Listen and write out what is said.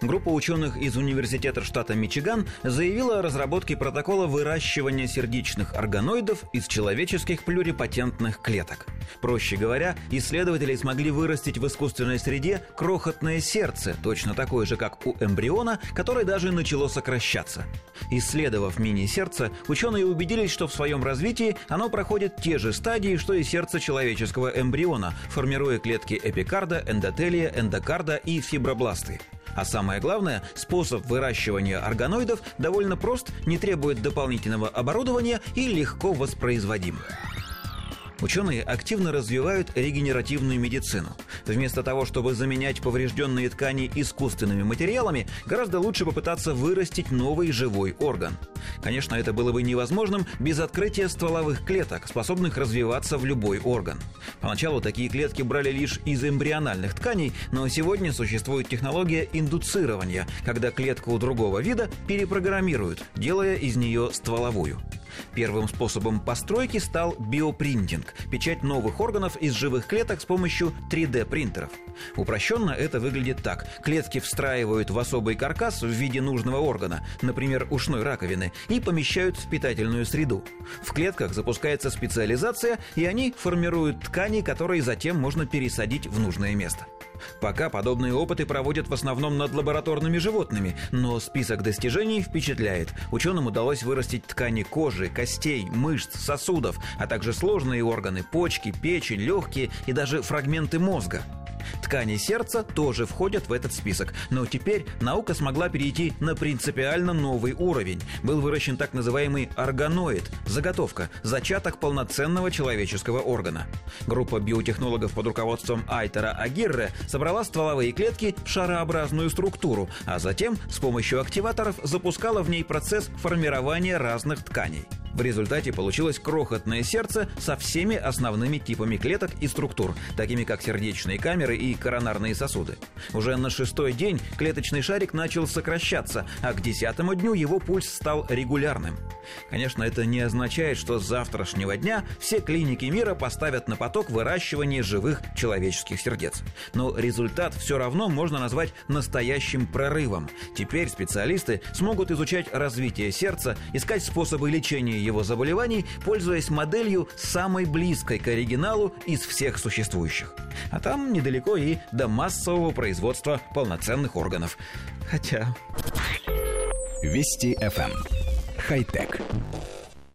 Группа ученых из Университета штата Мичиган заявила о разработке протокола выращивания сердечных органоидов из человеческих плюрипатентных клеток. Проще говоря, исследователи смогли вырастить в искусственной среде крохотное сердце, точно такое же, как у эмбриона, которое даже начало сокращаться. Исследовав мини-сердце, ученые убедились, что в своем развитии оно проходит те же стадии, что и сердце человеческого эмбриона, формируя клетки эпикарда, эндотелия, эндокарда и фибробласты. А самое главное, способ выращивания органоидов довольно прост, не требует дополнительного оборудования и легко воспроизводим. Ученые активно развивают регенеративную медицину. Вместо того, чтобы заменять поврежденные ткани искусственными материалами, гораздо лучше попытаться вырастить новый живой орган. Конечно, это было бы невозможным без открытия стволовых клеток, способных развиваться в любой орган. Поначалу такие клетки брали лишь из эмбриональных тканей, но сегодня существует технология индуцирования, когда клетку другого вида перепрограммируют, делая из нее стволовую. Первым способом постройки стал биопринтинг – печать новых органов из живых клеток с помощью 3D-принтеров. Упрощенно это выглядит так. Клетки встраивают в особый каркас в виде нужного органа, например, ушной раковины, и помещают в питательную среду. В клетках запускается специализация, и они формируют ткани, которые затем можно пересадить в нужное место. Пока подобные опыты проводят в основном над лабораторными животными, но список достижений впечатляет. Ученым удалось вырастить ткани кожи, костей, мышц, сосудов, а также сложные органы, почки, печень, легкие и даже фрагменты мозга. Ткани сердца тоже входят в этот список, но теперь наука смогла перейти на принципиально новый уровень. Был выращен так называемый органоид – заготовка, зачаток полноценного человеческого органа. Группа биотехнологов под руководством Айтера Агирре собрала стволовые клетки в шарообразную структуру, а затем с помощью активаторов запускала в ней процесс формирования разных тканей. В результате получилось крохотное сердце со всеми основными типами клеток и структур, такими как сердечные камеры и коронарные сосуды. Уже на шестой день клеточный шарик начал сокращаться, а к десятому дню его пульс стал регулярным. Конечно, это не означает, что с завтрашнего дня все клиники мира поставят на поток выращивание живых человеческих сердец. Но результат все равно можно назвать настоящим прорывом. Теперь специалисты смогут изучать развитие сердца, искать способы лечения его заболеваний, пользуясь моделью самой близкой к оригиналу из всех существующих. А там недалеко и до массового производства полноценных органов. Хотя... Вести FM. Хай-тек.